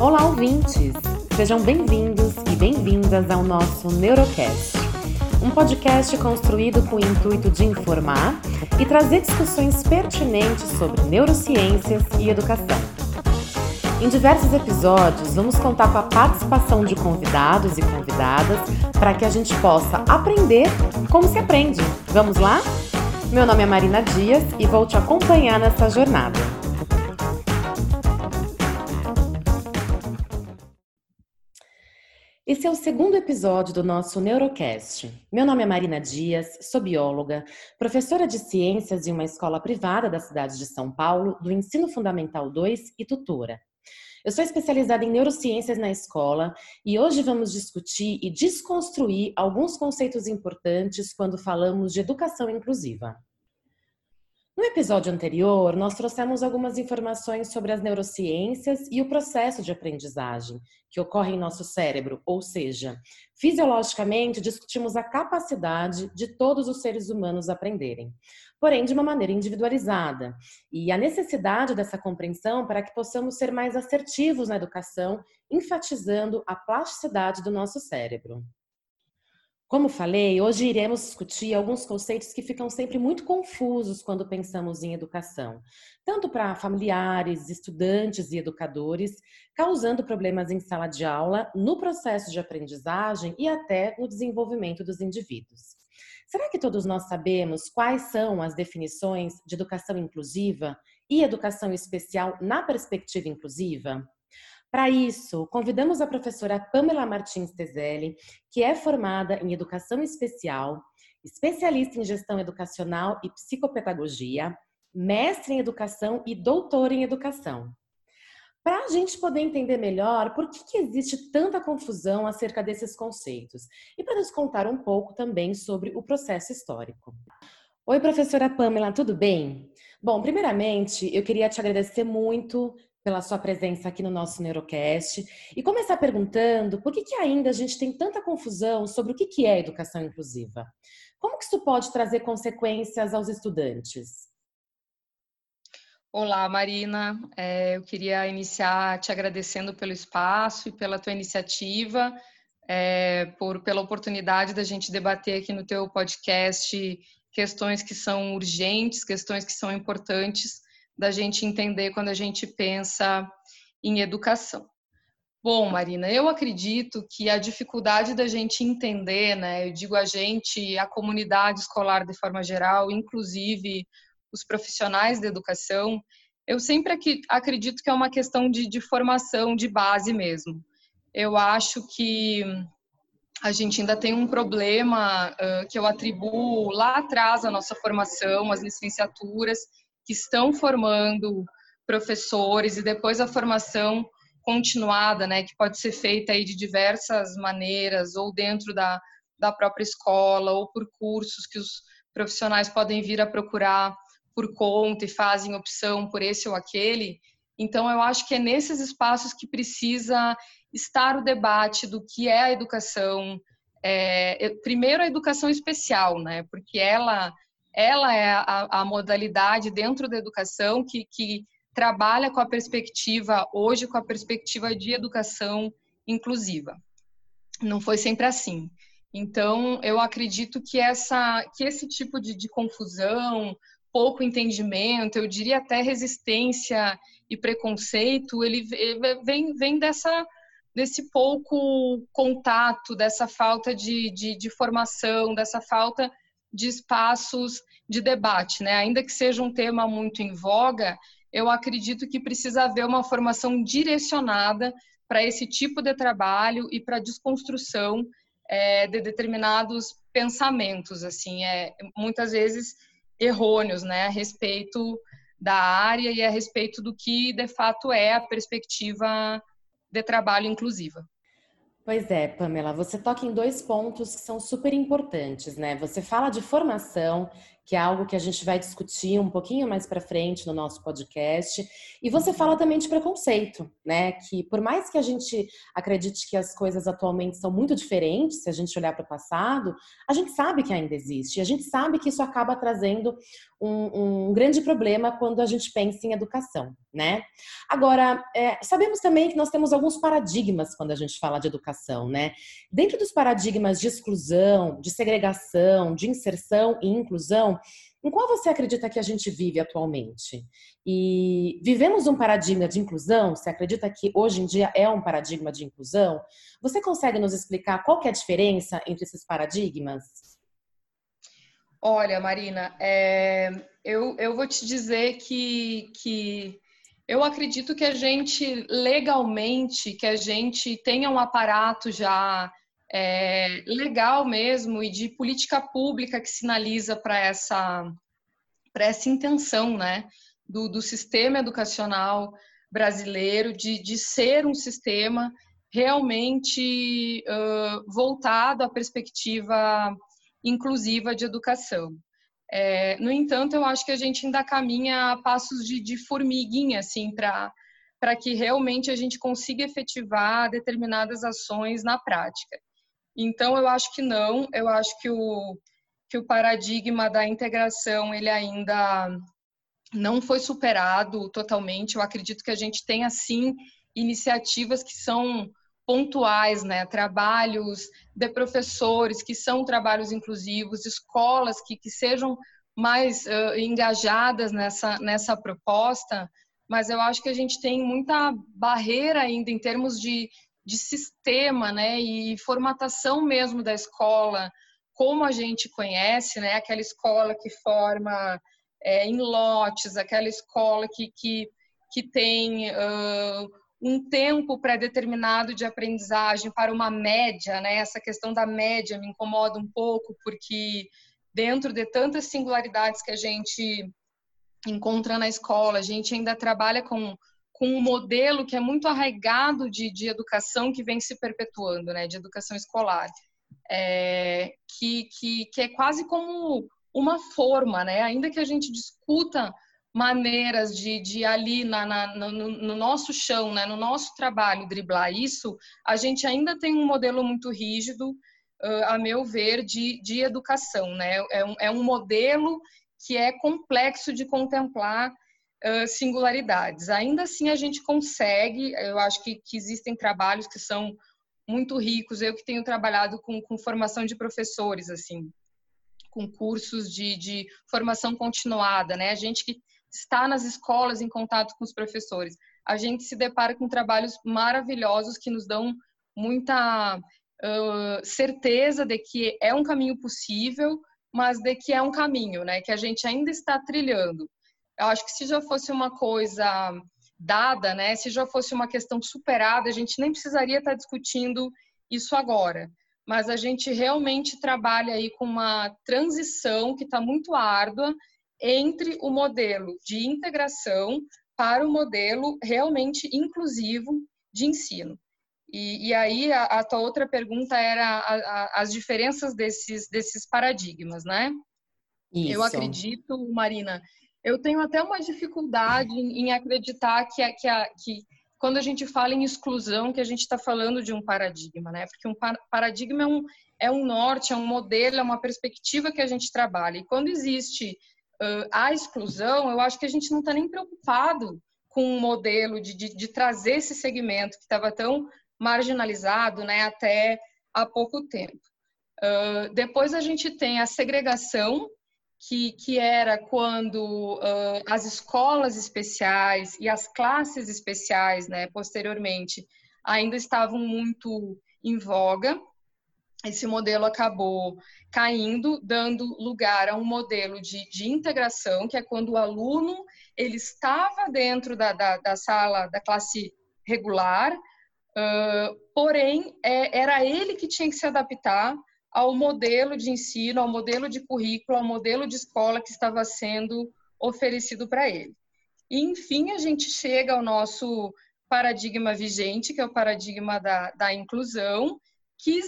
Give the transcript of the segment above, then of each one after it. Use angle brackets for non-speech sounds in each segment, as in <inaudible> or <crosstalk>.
Olá, ouvintes! Sejam bem-vindos e bem-vindas ao nosso Neurocast, um podcast construído com o intuito de informar e trazer discussões pertinentes sobre neurociências e educação. Em diversos episódios, vamos contar com a participação de convidados e convidadas para que a gente possa aprender como se aprende. Vamos lá? Meu nome é Marina Dias e vou te acompanhar nessa jornada. Esse é o segundo episódio do nosso Neurocast. Meu nome é Marina Dias, sou bióloga, professora de ciências em uma escola privada da cidade de São Paulo, do Ensino Fundamental 2 e tutora. Eu sou especializada em neurociências na escola e hoje vamos discutir e desconstruir alguns conceitos importantes quando falamos de educação inclusiva. No episódio anterior, nós trouxemos algumas informações sobre as neurociências e o processo de aprendizagem que ocorre em nosso cérebro, ou seja, fisiologicamente discutimos a capacidade de todos os seres humanos aprenderem, porém de uma maneira individualizada, e a necessidade dessa compreensão para que possamos ser mais assertivos na educação, enfatizando a plasticidade do nosso cérebro. Como falei, hoje iremos discutir alguns conceitos que ficam sempre muito confusos quando pensamos em educação, tanto para familiares, estudantes e educadores, causando problemas em sala de aula, no processo de aprendizagem e até no desenvolvimento dos indivíduos. Será que todos nós sabemos quais são as definições de educação inclusiva e educação especial na perspectiva inclusiva? Para isso, convidamos a professora Pamela Martins Tezelli, que é formada em Educação Especial, especialista em Gestão Educacional e Psicopedagogia, mestre em Educação e doutora em Educação. Para a gente poder entender melhor por que, que existe tanta confusão acerca desses conceitos e para nos contar um pouco também sobre o processo histórico. Oi, professora Pamela, tudo bem? Bom, primeiramente, eu queria te agradecer muito pela sua presença aqui no nosso Neurocast e começar perguntando por que, que ainda a gente tem tanta confusão sobre o que, que é educação inclusiva. Como que isso pode trazer consequências aos estudantes? Olá, Marina. É, eu queria iniciar te agradecendo pelo espaço e pela tua iniciativa, é, por, pela oportunidade da gente debater aqui no teu podcast questões que são urgentes, questões que são importantes da gente entender quando a gente pensa em educação. Bom, Marina, eu acredito que a dificuldade da gente entender, né, eu digo a gente, a comunidade escolar de forma geral, inclusive os profissionais da educação, eu sempre acredito que é uma questão de, de formação, de base mesmo. Eu acho que a gente ainda tem um problema uh, que eu atribuo lá atrás à nossa formação, às licenciaturas, que estão formando professores e depois a formação continuada, né, que pode ser feita aí de diversas maneiras, ou dentro da, da própria escola, ou por cursos que os profissionais podem vir a procurar por conta e fazem opção por esse ou aquele. Então, eu acho que é nesses espaços que precisa estar o debate do que é a educação. É, primeiro, a educação especial, né? Porque ela ela é a, a modalidade dentro da educação que, que trabalha com a perspectiva, hoje, com a perspectiva de educação inclusiva. Não foi sempre assim. Então, eu acredito que, essa, que esse tipo de, de confusão, pouco entendimento, eu diria até resistência e preconceito, ele vem, vem dessa, desse pouco contato, dessa falta de, de, de formação, dessa falta de espaços de debate, né? Ainda que seja um tema muito em voga, eu acredito que precisa haver uma formação direcionada para esse tipo de trabalho e para a desconstrução é, de determinados pensamentos, assim, é, muitas vezes errôneos, né, a respeito da área e a respeito do que de fato é a perspectiva de trabalho inclusiva. Pois é, Pamela, você toca em dois pontos que são super importantes, né? Você fala de formação, que é algo que a gente vai discutir um pouquinho mais para frente no nosso podcast. E você fala também de preconceito, né? Que por mais que a gente acredite que as coisas atualmente são muito diferentes, se a gente olhar para o passado, a gente sabe que ainda existe. A gente sabe que isso acaba trazendo um, um grande problema quando a gente pensa em educação, né? Agora, é, sabemos também que nós temos alguns paradigmas quando a gente fala de educação, né? Dentro dos paradigmas de exclusão, de segregação, de inserção e inclusão, em qual você acredita que a gente vive atualmente? E vivemos um paradigma de inclusão? Você acredita que hoje em dia é um paradigma de inclusão? Você consegue nos explicar qual é a diferença entre esses paradigmas? Olha, Marina, é, eu, eu vou te dizer que, que eu acredito que a gente, legalmente, que a gente tenha um aparato já é, legal mesmo e de política pública que sinaliza para essa, essa intenção né, do, do sistema educacional brasileiro de, de ser um sistema realmente uh, voltado à perspectiva inclusiva de educação. É, no entanto, eu acho que a gente ainda caminha a passos de, de formiguinha, assim, para que realmente a gente consiga efetivar determinadas ações na prática. Então, eu acho que não, eu acho que o, que o paradigma da integração, ele ainda não foi superado totalmente. Eu acredito que a gente tem, assim, iniciativas que são pontuais, né? Trabalhos de professores que são trabalhos inclusivos, escolas que, que sejam mais uh, engajadas nessa, nessa proposta, mas eu acho que a gente tem muita barreira ainda em termos de, de sistema, né? E formatação mesmo da escola, como a gente conhece, né? Aquela escola que forma é, em lotes, aquela escola que, que, que tem uh, um tempo pré-determinado de aprendizagem para uma média, né? Essa questão da média me incomoda um pouco, porque dentro de tantas singularidades que a gente encontra na escola, a gente ainda trabalha com, com um modelo que é muito arraigado de, de educação que vem se perpetuando, né? De educação escolar. É, que, que, que é quase como uma forma, né? Ainda que a gente discuta maneiras de, de ali na, na no, no, nosso chão, né, no nosso trabalho, driblar isso, a gente ainda tem um modelo muito rígido, uh, a meu ver, de, de educação. Né? É, um, é um modelo que é complexo de contemplar singularidades. Ainda assim, a gente consegue, eu acho que, que existem trabalhos que são muito ricos. Eu que tenho trabalhado com, com formação de professores, assim, com cursos de, de formação continuada, né? A gente que está nas escolas em contato com os professores. A gente se depara com trabalhos maravilhosos que nos dão muita uh, certeza de que é um caminho possível, mas de que é um caminho, né? Que a gente ainda está trilhando. Eu acho que se já fosse uma coisa dada, né? Se já fosse uma questão superada, a gente nem precisaria estar discutindo isso agora. Mas a gente realmente trabalha aí com uma transição que está muito árdua entre o modelo de integração para o modelo realmente inclusivo de ensino. E, e aí a, a, tua outra pergunta era a, a, as diferenças desses, desses paradigmas, né? Isso. Eu acredito, Marina, eu tenho até uma dificuldade em, acreditar que, que, que quando a gente fala em exclusão, que a gente está falando de um paradigma, né? Porque um paradigma é um, é um norte, é um modelo, é uma perspectiva que a gente trabalha. E quando existe uh, a exclusão, eu acho que a gente não está nem preocupado com um modelo de, de, de trazer esse segmento que estava tão marginalizado né, até há pouco tempo. Uh, depois a gente tem a segregação, que, que era quando uh, as escolas especiais e as classes especiais, né, posteriormente, ainda estavam muito em voga esse modelo acabou caindo, dando lugar a um modelo de, de integração, que é quando o aluno ele estava dentro da, da, da sala da classe regular, uh, porém é, era ele que tinha que se adaptar ao modelo de ensino, ao modelo de currículo, ao modelo de escola que estava sendo oferecido para ele. E, enfim, a gente chega ao nosso paradigma vigente, que é o paradigma da, da inclusão, que,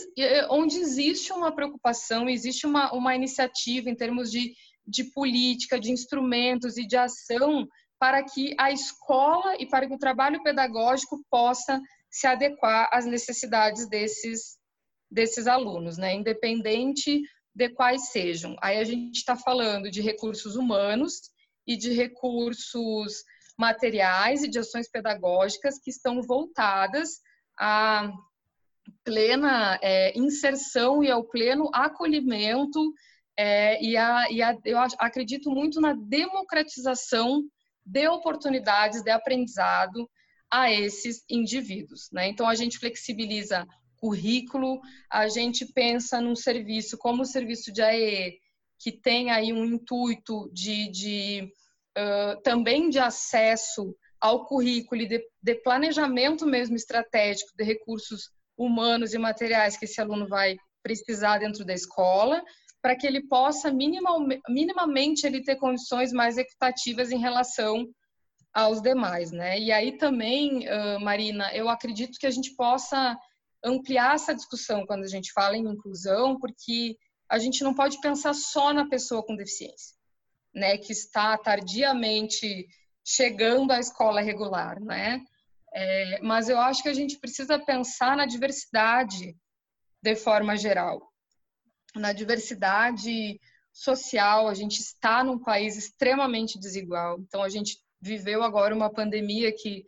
onde existe uma preocupação, existe uma, uma iniciativa em termos de, de política, de instrumentos e de ação para que a escola e para que o trabalho pedagógico possa se adequar às necessidades desses, desses alunos, né? independente de quais sejam. Aí a gente está falando de recursos humanos e de recursos materiais e de ações pedagógicas que estão voltadas à plena é, inserção e ao pleno acolhimento é, e, a, e a, eu acredito muito na democratização de oportunidades de aprendizado a esses indivíduos. Né? Então, a gente flexibiliza currículo, a gente pensa num serviço como o serviço de AE, que tem aí um intuito de, de uh, também de acesso ao currículo e de, de, planejamento mesmo estratégico de recursos humanos e materiais que esse aluno vai precisar dentro da escola, para que ele possa minimamente ele ter condições mais equitativas em relação aos demais, né? E aí também, Marina, eu acredito que a gente possa ampliar essa discussão quando a gente fala em inclusão, porque a gente não pode pensar só na pessoa com deficiência, né? Que está tardiamente chegando à escola regular, né? É, mas eu acho que a gente precisa pensar na diversidade de forma geral na diversidade social, a gente está num país extremamente desigual. Então, a gente viveu agora uma pandemia que,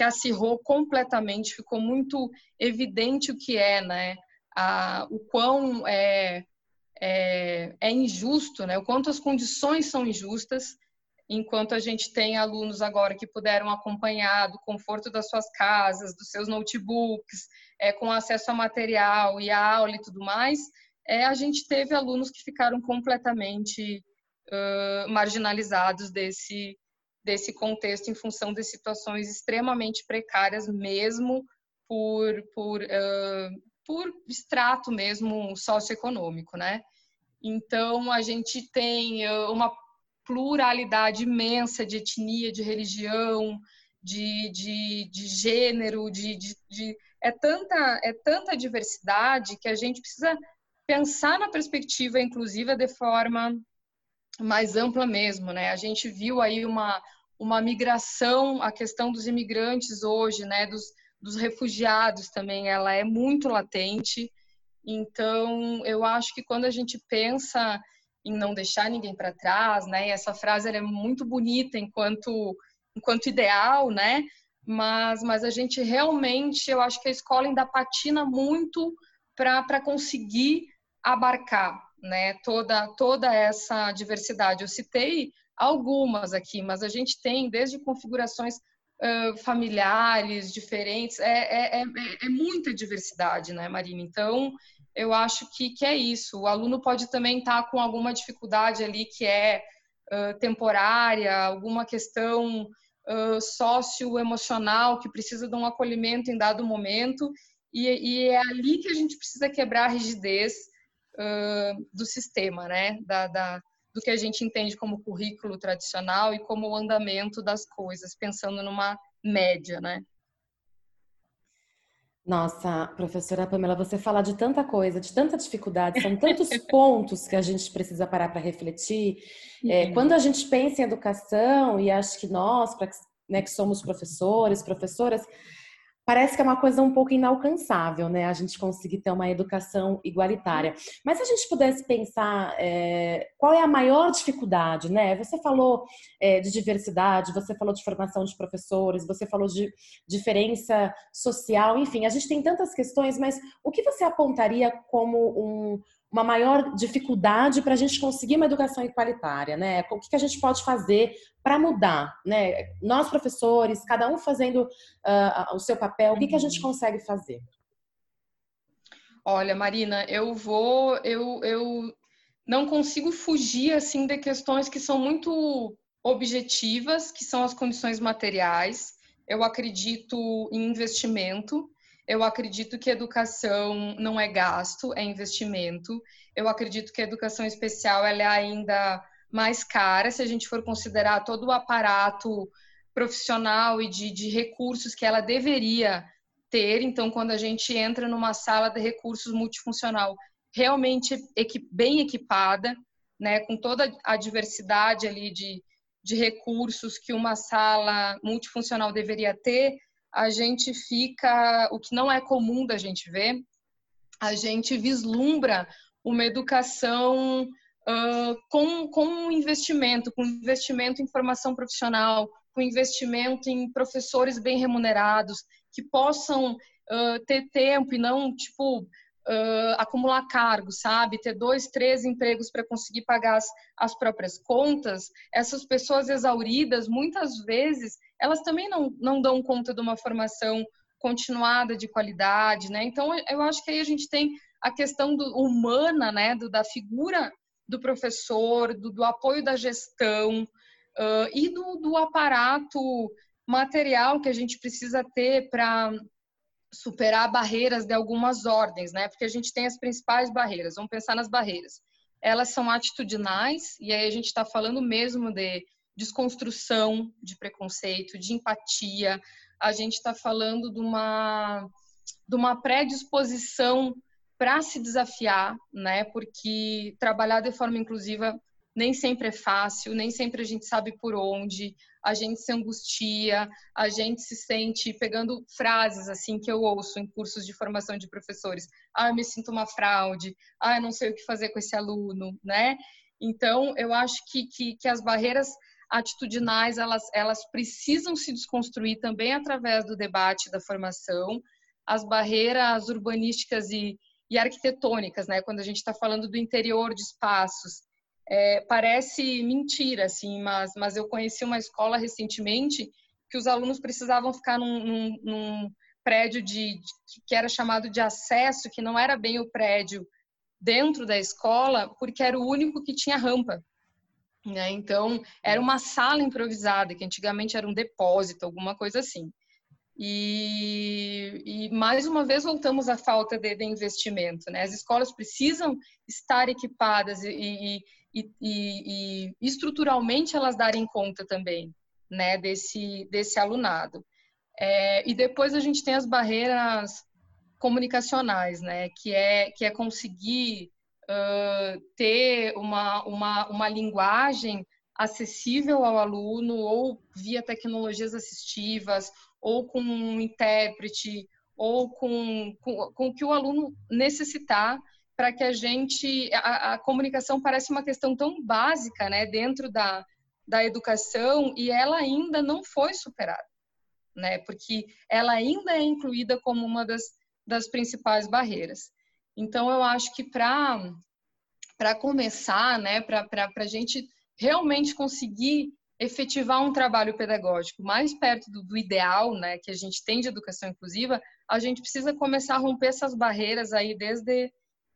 que acirrou completamente, ficou muito evidente o que é, né? A, o quão é, é, é injusto, né? O quanto as condições são injustas, enquanto a gente tem alunos agora que puderam acompanhar do conforto das suas casas, dos seus notebooks, é, com acesso a material e a aula e tudo mais, é, a gente teve alunos que ficaram completamente uh, marginalizados desse, desse contexto em função de situações extremamente precárias, mesmo por, por, uh, por extrato mesmo socioeconômico, né? Então, a gente tem uma pluralidade imensa de etnia, de religião, de, de, de gênero, de, de, de, é, tanta, é tanta diversidade que a gente precisa pensar na perspectiva inclusiva de forma mais ampla mesmo, né? A gente viu aí uma, uma migração, a questão dos imigrantes hoje, né? Dos, dos refugiados também, ela é muito latente. Então, eu acho que quando a gente pensa em não deixar ninguém para trás, né? Essa frase é muito bonita enquanto enquanto ideal, né? Mas mas a gente realmente, eu acho que a escola ainda patina muito para conseguir abarcar né, toda, toda essa diversidade. Eu citei algumas aqui, mas a gente tem desde configurações uh, familiares diferentes, é, é, é, é, muita diversidade, né, Marina? Então, eu acho que, que é isso. O aluno pode também estar com alguma dificuldade ali que é uh, temporária, alguma questão uh, socioemocional que precisa de um acolhimento em dado momento, e, e é ali que a gente precisa quebrar a rigidez uh, do sistema, né? Da, da, do que a gente entende como currículo tradicional e como o andamento das coisas, pensando numa média, né? Nossa, professora Pamela, você fala de tanta coisa, de tanta dificuldade, são tantos <laughs> pontos que a gente precisa parar para refletir. É, quando a gente pensa em educação, e acho que nós, né, que somos professores, professoras, parece que é uma coisa um pouco inalcançável, né? A gente conseguir ter uma educação igualitária. Mas se a gente pudesse pensar é, qual é a maior dificuldade, né? Você falou é, de diversidade, você falou de formação de professores, você falou de diferença social, enfim, a gente tem tantas questões, mas o que você apontaria como um, uma maior dificuldade para a gente conseguir uma educação igualitária, né? O que, a gente pode fazer para mudar, né? Nós professores, cada um fazendo uh, o seu papel, o que, que a gente uhum. consegue fazer? Olha, Marina, eu vou, eu, eu não consigo fugir assim de questões que são muito objetivas, que são as condições materiais. Eu acredito em investimento. Eu acredito que educação não é gasto, é investimento. Eu acredito que a educação especial ela é ainda mais cara se a gente for considerar todo o aparato profissional e de, de recursos que ela deveria ter. Então, quando a gente entra numa sala de recursos multifuncional realmente bem equipada, né, com toda a diversidade ali de, de recursos que uma sala multifuncional deveria ter, a gente fica, o que não é comum da gente ver, a gente vislumbra uma educação uh, com, com investimento, com investimento em formação profissional, com investimento em professores bem remunerados, que possam uh, ter tempo e não, tipo, uh, acumular cargos, sabe? Ter dois, três empregos para conseguir pagar as, as próprias contas. Essas pessoas exauridas, muitas vezes, elas também não, não dão conta de uma formação continuada de qualidade, né? Então, eu acho que aí a gente tem a questão do, humana, né? Do, da figura do professor, do, do apoio da gestão uh, e do, do aparato material que a gente precisa ter para superar barreiras de algumas ordens, né? Porque a gente tem as principais barreiras. Vamos pensar nas barreiras. Elas são atitudinais e aí a gente está falando mesmo de desconstrução de preconceito, de empatia. A gente está falando de uma de uma predisposição para se desafiar, né? Porque trabalhar de forma inclusiva nem sempre é fácil, nem sempre a gente sabe por onde, a gente se angustia, a gente se sente pegando frases assim que eu ouço em cursos de formação de professores. Ah, eu me sinto uma fraude. Ah, eu não sei o que fazer com esse aluno, né? Então, eu acho que, que, que as barreiras atitudinais, elas, elas precisam se desconstruir também através do debate da formação. As barreiras urbanísticas e, e arquitetônicas, né? Quando a gente está falando do interior de espaços, é, parece mentira, assim, mas, mas eu conheci uma escola recentemente que os alunos precisavam ficar num, num, num prédio de, de, que era chamado de acesso, que não era bem o prédio dentro da escola, porque era o único que tinha rampa. Né? Então, era uma sala improvisada, que antigamente era um depósito, alguma coisa assim. E, e, mais uma vez voltamos à falta de, de, investimento. Né? As escolas precisam estar equipadas e, e, e, e, e estruturalmente elas darem conta também né, desse, desse alunado. É, e depois a gente tem as barreiras comunicacionais, né, que é, que é conseguir ter uma, uma, uma linguagem acessível ao aluno ou via tecnologias assistivas ou com um intérprete ou com, com, com o que o aluno necessitar para que a gente a, a, comunicação parece uma questão tão básica, né, dentro da, da educação e ela ainda não foi superada, né, porque ela ainda é incluída como uma das, das principais barreiras. Então eu acho que para começar, né, para a gente realmente conseguir efetivar um trabalho pedagógico mais perto do, do, ideal, né, que a gente tem de educação inclusiva, a gente precisa começar a romper essas barreiras aí desde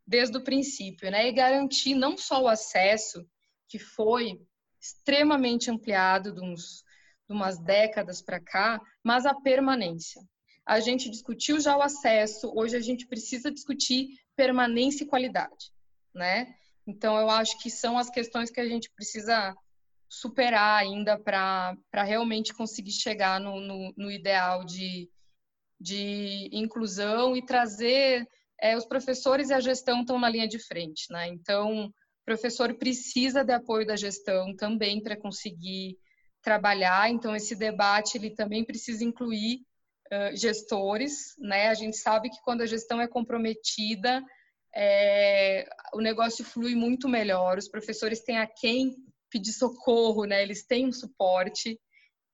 desde o princípio, né? E garantir não só o acesso, que foi extremamente ampliado de, uns, de umas décadas para cá, mas a permanência. A gente discutiu já o acesso, hoje a gente precisa discutir permanência e qualidade, né? Então, eu acho que são as questões que a gente precisa superar ainda para realmente conseguir chegar no, no, no ideal de, de inclusão e trazer é, os professores e a gestão estão na linha de frente, né? Então, o professor precisa de apoio da gestão também para conseguir trabalhar. Então, esse debate ele também precisa incluir gestores, né? A gente sabe que quando a gestão é comprometida, é, o negócio flui muito melhor. Os professores têm a quem pedir socorro, né? Eles têm um suporte.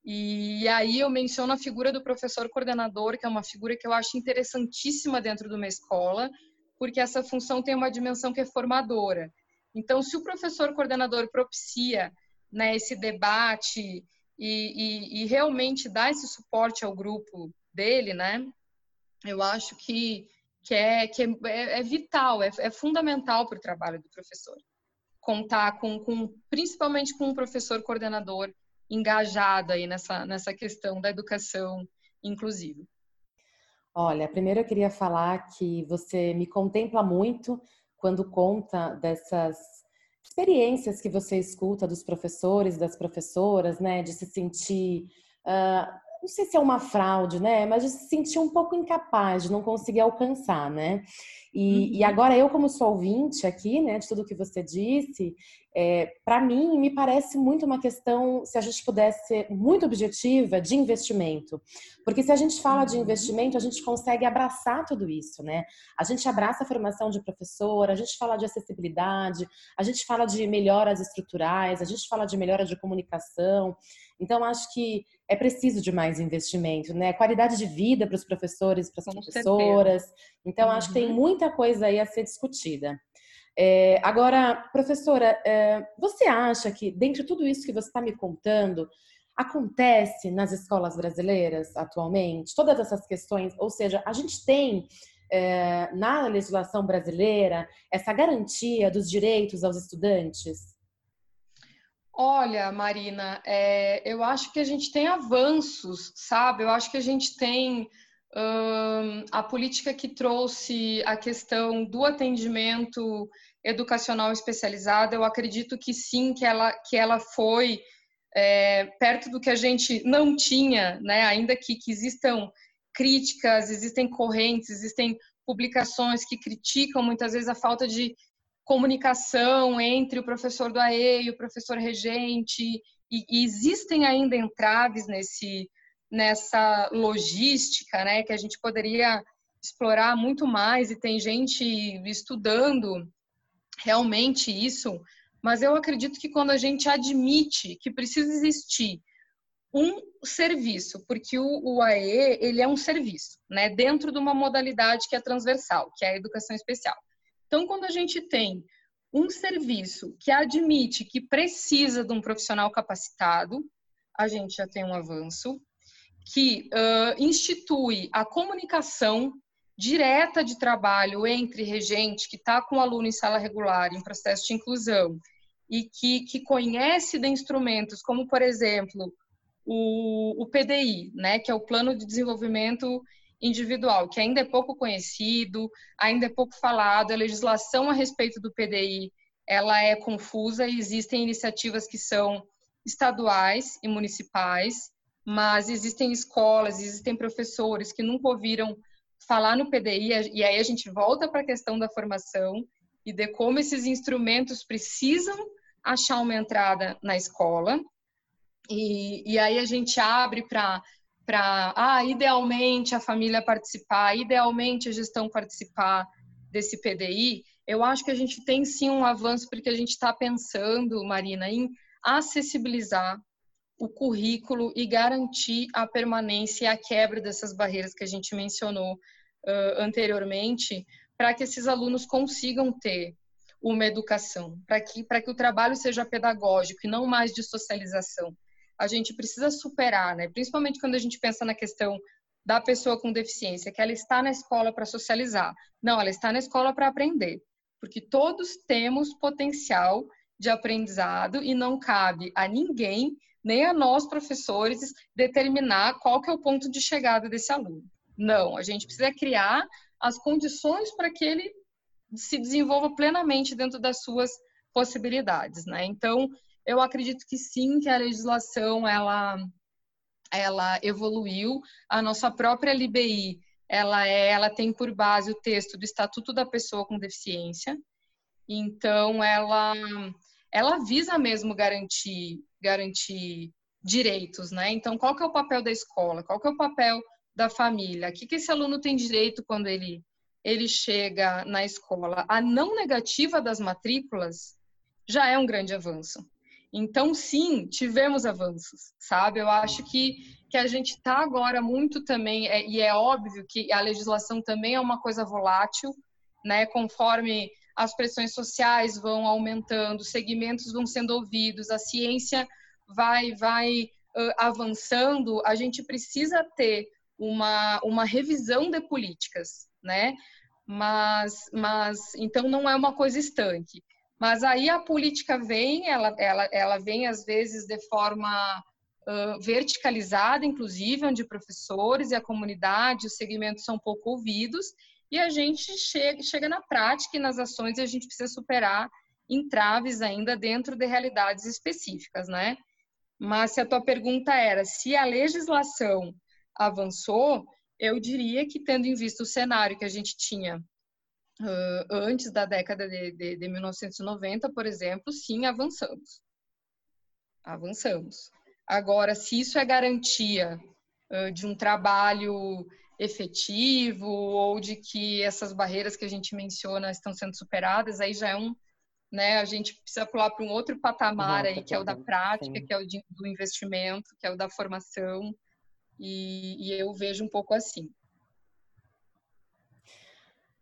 E aí eu menciono a figura do professor coordenador, que é uma figura que eu acho interessantíssima dentro de uma escola, porque essa função tem uma dimensão que é formadora. Então, se o professor coordenador propicia né, esse debate e, e, e, realmente dá esse suporte ao grupo dele, né, eu acho que, que, é, que é, é vital, é, é fundamental para o trabalho do professor. Contar com, com, principalmente com um professor coordenador engajado aí nessa, nessa questão da educação inclusiva? Olha, primeiro eu queria falar que você me contempla muito quando conta dessas experiências que você escuta dos professores, das professoras, né, de se sentir, uh, não sei se é uma fraude, né, mas de se sentir um pouco incapaz, de não conseguir alcançar, né. E, uhum. e agora eu, como sou ouvinte aqui, né, de tudo que você disse, É, Para mim, me parece muito uma questão, se a gente pudesse ser muito objetiva, de investimento. Porque se a gente fala de uhum. investimento, a gente consegue abraçar tudo isso, né? A gente abraça a formação de professor, a gente fala de acessibilidade, a gente fala de melhoras estruturais, a gente fala de melhora de comunicação. Então, acho que é preciso de mais investimento, né? Qualidade de vida para os professores, para as professoras. Então, uhum. acho que tem uhum. muita coisa aí a ser discutida. É, agora, professora, é, você acha que, dentro de tudo isso que você está me contando, acontece nas escolas brasileiras atualmente? Todas essas questões, ou seja, a gente tem é, na legislação brasileira essa garantia dos direitos aos estudantes? Olha, Marina, é, eu acho que a gente tem avanços, sabe? Eu acho que a gente tem a política que trouxe a questão do atendimento educacional especializado, eu acredito que sim, que ela, que ela foi é, perto do que a gente não tinha, né? ainda que, que existam críticas, existem correntes, existem publicações que criticam muitas vezes a falta de comunicação entre o professor do AE e o professor regente, e, e existem ainda entraves nesse, nessa logística, né, que a gente poderia explorar muito mais e tem gente estudando realmente isso, mas eu acredito que quando a gente admite que precisa existir um serviço, porque o, o AE ele é um serviço, né, dentro de uma modalidade que é transversal, que é a educação especial. Então, quando a gente tem um serviço que admite que precisa de um profissional capacitado, a gente já tem um avanço que uh, institui a comunicação direta de trabalho entre regente que está com o aluno em sala regular, em processo de inclusão, e que, que conhece de instrumentos como, por exemplo, o, o PDI, né, que é o Plano de Desenvolvimento Individual, que ainda é pouco conhecido, ainda é pouco falado, a legislação a respeito do PDI ela é confusa existem iniciativas que são estaduais e municipais mas existem escolas, existem professores que nunca ouviram falar no PDI, e aí a gente volta para a questão da formação e de como esses instrumentos precisam achar uma entrada na escola. E, e aí a gente abre para, ah, idealmente a família participar, idealmente a gestão participar desse PDI. Eu acho que a gente tem sim um avanço, porque a gente está pensando, Marina, em acessibilizar o currículo e garantir a permanência e a quebra dessas barreiras que a gente mencionou uh, anteriormente, para que esses alunos consigam ter uma educação, para que, que o trabalho seja pedagógico e não mais de socialização. A gente precisa superar, né? principalmente quando a gente pensa na questão da pessoa com deficiência, que ela está na escola para socializar. Não, ela está na escola para aprender, porque todos temos potencial de aprendizado e não cabe a ninguém nem a nós, professores, determinar qual que é o ponto de chegada desse aluno. Não, a gente precisa criar as condições para que ele se desenvolva plenamente dentro das suas possibilidades, né? Então, eu acredito que sim, que a legislação ela ela evoluiu, a nossa própria LBI, ela é, ela tem por base o texto do Estatuto da Pessoa com Deficiência. Então, ela ela visa mesmo garantir garantir direitos, né? Então, qual que é o papel da escola? Qual que é o papel da família? O que, que esse aluno tem direito quando ele, ele chega na escola? A não negativa das matrículas já é um grande avanço. Então, sim, tivemos avanços, sabe? Eu acho que, que a gente está agora muito também, é, e é óbvio que a legislação também é uma coisa volátil, né? Conforme as pressões sociais vão aumentando, segmentos vão sendo ouvidos, a ciência vai, vai uh, avançando, a gente precisa ter uma, uma revisão de políticas, né? Mas, mas então não é uma coisa estanque. Mas aí a política vem, ela, ela, ela vem às vezes de forma uh, verticalizada, inclusive, onde professores e a comunidade, os segmentos são pouco ouvidos, e a gente chega, chega na prática e nas ações e a gente precisa superar entraves ainda dentro de realidades específicas, né? Mas se a tua pergunta era se a legislação avançou, eu diria que tendo em vista o cenário que a gente tinha uh, antes da década de, de, de 1990, por exemplo, sim, avançamos. Avançamos. Agora, se isso é garantia de um trabalho efetivo ou de que essas barreiras que a gente menciona estão sendo superadas, aí já é um, né, a gente precisa pular para um outro patamar aí, que é o da prática, sim. que é o de, do investimento, que é o da formação, e, e eu vejo um pouco assim.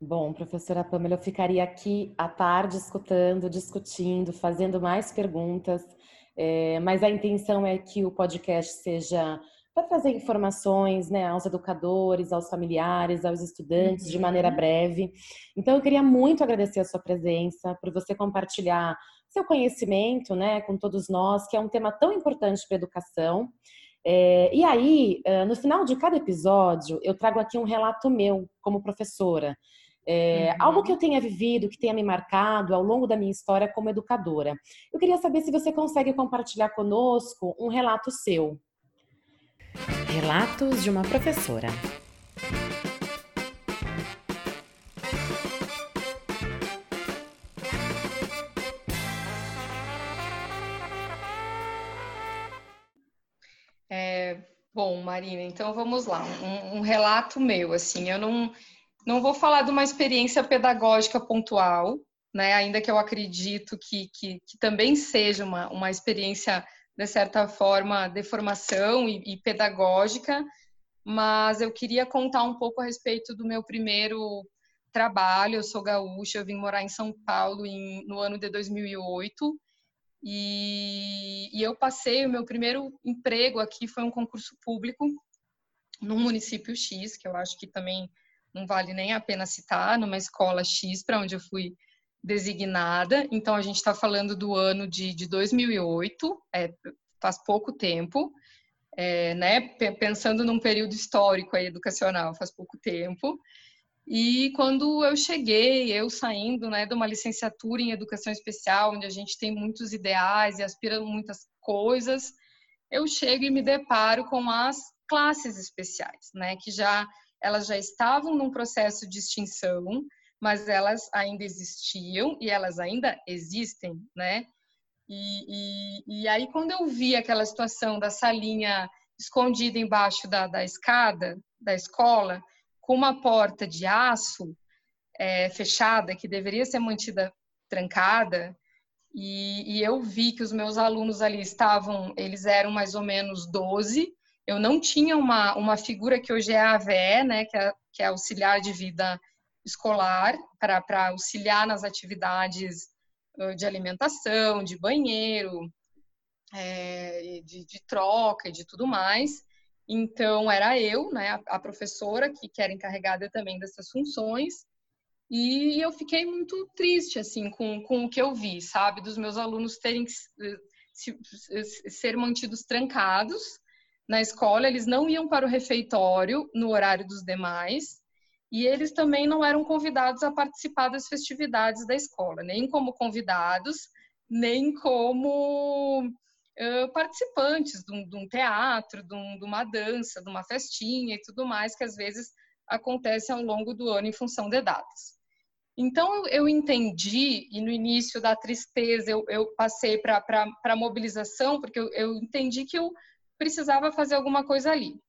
Bom, professora Pamela, eu ficaria aqui à tarde escutando, discutindo, fazendo mais perguntas, é, mas a intenção é que o podcast seja para trazer informações né, aos educadores, aos familiares, aos estudantes uhum. de maneira breve. Então, eu queria muito agradecer a sua presença, por você compartilhar seu conhecimento né, com todos nós, que é um tema tão importante para a educação. É, e aí, no final de cada episódio, eu trago aqui um relato meu como professora. É, uhum. Algo que eu tenha vivido, que tenha me marcado ao longo da minha história como educadora. Eu queria saber se você consegue compartilhar conosco um relato seu. Relatos de uma professora. É, bom, Marina, então vamos lá. Um, um, relato meu, assim, eu não, não vou falar de uma experiência pedagógica pontual, né? Ainda que eu acredito que, que, que também seja uma, uma experiência de certa forma, de formação e, e pedagógica, mas eu queria contar um pouco a respeito do meu primeiro trabalho. Eu sou gaúcha, eu vim morar em São Paulo em, no ano de 2008 e, e, eu passei o meu primeiro emprego aqui foi um concurso público no município X, que eu acho que também não vale nem a pena citar, numa escola X para onde eu fui designada. Então, a gente está falando do ano de, de 2008, é, faz pouco tempo, é, né? Pensando num período histórico aí, educacional, faz pouco tempo. E quando eu cheguei, eu saindo né, de uma licenciatura em educação especial, onde a gente tem muitos ideais e aspira muitas coisas, eu chego e me deparo com as classes especiais, né, que já elas já estavam num processo de extinção, mas elas ainda existiam e elas ainda existem, né? E, e, e aí, quando eu vi aquela situação da salinha escondida embaixo da, da escada da escola, com uma porta de aço é, fechada, que deveria ser mantida trancada, e, e, eu vi que os meus alunos ali estavam, eles eram mais ou menos 12, eu não tinha uma, uma figura que hoje é a AVE, né, que é, que é auxiliar de vida escolar para auxiliar nas atividades de alimentação, de banheiro, é, de, de, troca e de tudo mais. Então, era eu, né, a, a, professora, que, que era encarregada também dessas funções, e eu fiquei muito triste, assim, com, com o que eu vi, sabe, dos meus alunos terem que se, se, ser mantidos trancados na escola, eles não iam para o refeitório no horário dos demais, e eles também não eram convidados a participar das festividades da escola, nem como convidados, nem como uh, participantes de um, de um teatro, de, um, de, uma dança, de uma festinha e tudo mais, que às vezes acontece ao longo do ano em função de datas. Então eu entendi, e no início da tristeza eu, eu passei para a mobilização, porque eu, eu entendi que eu precisava fazer alguma coisa ali.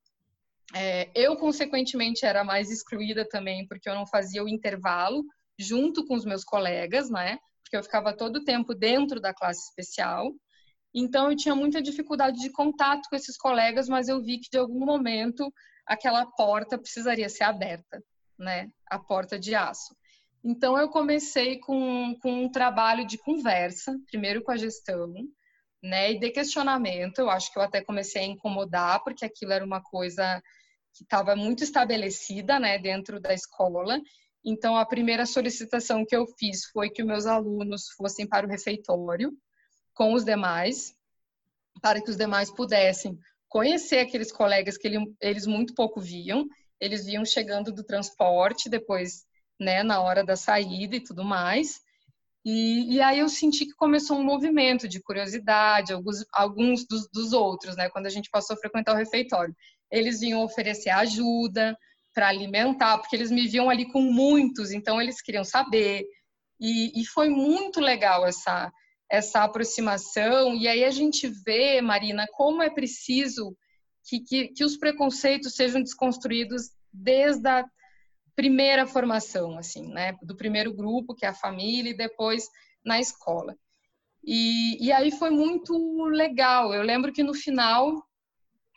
É, eu, consequentemente, era mais excluída também, porque eu não fazia o intervalo junto com os meus colegas, né? Porque eu ficava todo o tempo dentro da classe especial. Então, eu tinha muita dificuldade de contato com esses colegas, mas eu vi que, de algum momento, aquela porta precisaria ser aberta, né? A porta de aço. Então, eu comecei com, com um trabalho de conversa, primeiro com a gestão, né? E de questionamento. Eu acho que eu até comecei a incomodar, porque aquilo era uma coisa que estava muito estabelecida né, dentro da escola. Então, a primeira solicitação que eu fiz foi que os meus alunos fossem para o refeitório com os demais, para que os demais pudessem conhecer aqueles colegas que eles muito pouco viam. Eles viam chegando do transporte, depois, né, na hora da saída e tudo mais. E, e, aí eu senti que começou um movimento de curiosidade, alguns, alguns dos, dos, outros, né? Quando a gente passou a frequentar o refeitório eles vinham oferecer ajuda, para alimentar, porque eles me viam ali com muitos, então eles queriam saber. E, e foi muito legal essa, essa aproximação. E aí a gente vê, Marina, como é preciso que, que, que os preconceitos sejam desconstruídos desde a primeira formação, assim, né? Do primeiro grupo, que é a família, e depois na escola. E, e aí foi muito legal. Eu lembro que no final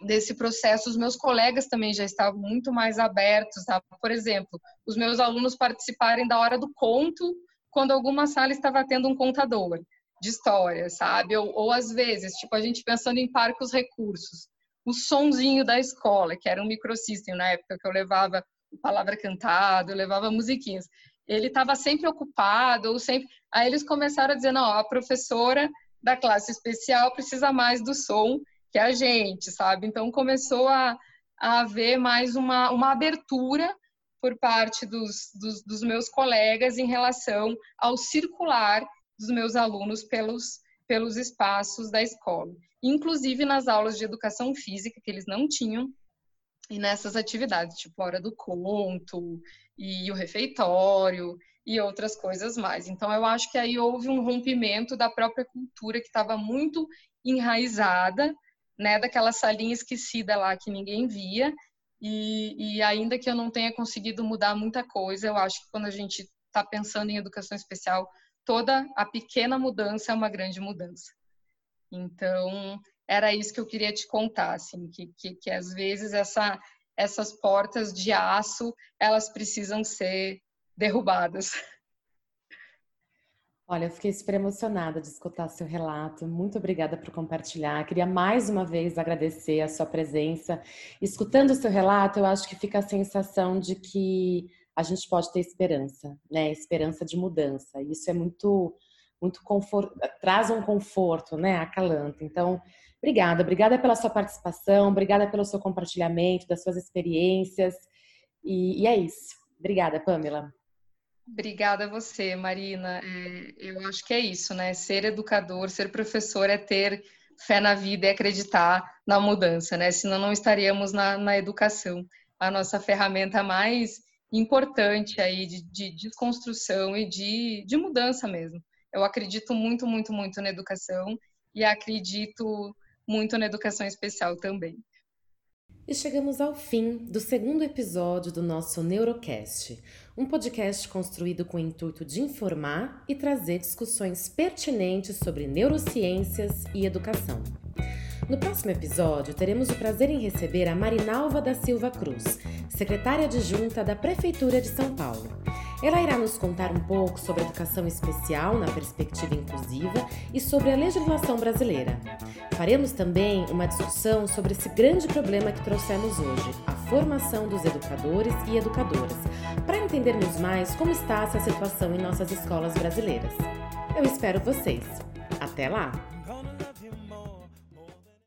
desse processo, os meus colegas também já estavam muito mais abertos. Tá? Por exemplo, os meus alunos participarem da hora do conto quando alguma sala estava tendo um contador de história, sabe? Ou, ou às vezes, tipo, a gente pensando em parques recursos, o sonzinho da escola, que era um microsystem na época que eu levava palavra cantada, levava musiquinhas. Ele estava sempre ocupado, ou sempre. Aí eles começaram a dizer: não, a professora da classe especial precisa mais do som que a gente, sabe? Então começou a, a haver mais uma, uma abertura por parte dos, dos, dos meus colegas em relação ao circular dos meus alunos pelos, pelos espaços da escola. Inclusive nas aulas de educação física, que eles não tinham, e nessas atividades, tipo hora do conto, e o refeitório, e outras coisas mais. Então, eu acho que aí houve um rompimento da própria cultura que estava muito enraizada né, daquela salinha esquecida lá que ninguém via. E, e ainda que eu não tenha conseguido mudar muita coisa, eu acho que quando a gente está pensando em educação especial, toda a pequena mudança é uma grande mudança. Então, era isso que eu queria te contar, assim, que, que, que às vezes essa, essas portas de aço, elas precisam ser derrubadas. <laughs> Olha, eu fiquei super emocionada de escutar seu relato. Muito obrigada por compartilhar. Queria mais uma vez agradecer a sua presença. Escutando o seu relato, eu acho que fica a sensação de que a gente pode ter esperança, né? Esperança de mudança. Isso é muito, muito traz um conforto, né? Acalanta. Então, obrigada, obrigada pela sua participação, obrigada pelo seu compartilhamento das suas experiências. E, e é isso. Obrigada, Pamela. Obrigada a você, Marina. É, eu acho que é isso, né? Ser educador, ser professor é ter fé na vida e acreditar na mudança, né? Senão não estaríamos na, na educação. A nossa ferramenta mais importante aí de, de desconstrução e de, de mudança mesmo. Eu acredito muito, muito, muito na educação e acredito muito na educação especial também. E chegamos ao fim do segundo episódio do nosso Neurocast, um podcast construído com o intuito de informar e trazer discussões pertinentes sobre neurociências e educação. No próximo episódio, teremos o prazer em receber a Marinalva da Silva Cruz, secretária adjunta da Prefeitura de São Paulo. Ela irá nos contar um pouco sobre educação especial na perspectiva inclusiva e sobre a legislação brasileira. Faremos também uma discussão sobre esse grande problema que trouxemos hoje, a formação dos educadores e educadoras, para entendermos mais como está essa situação em nossas escolas brasileiras. Eu espero vocês. Até lá!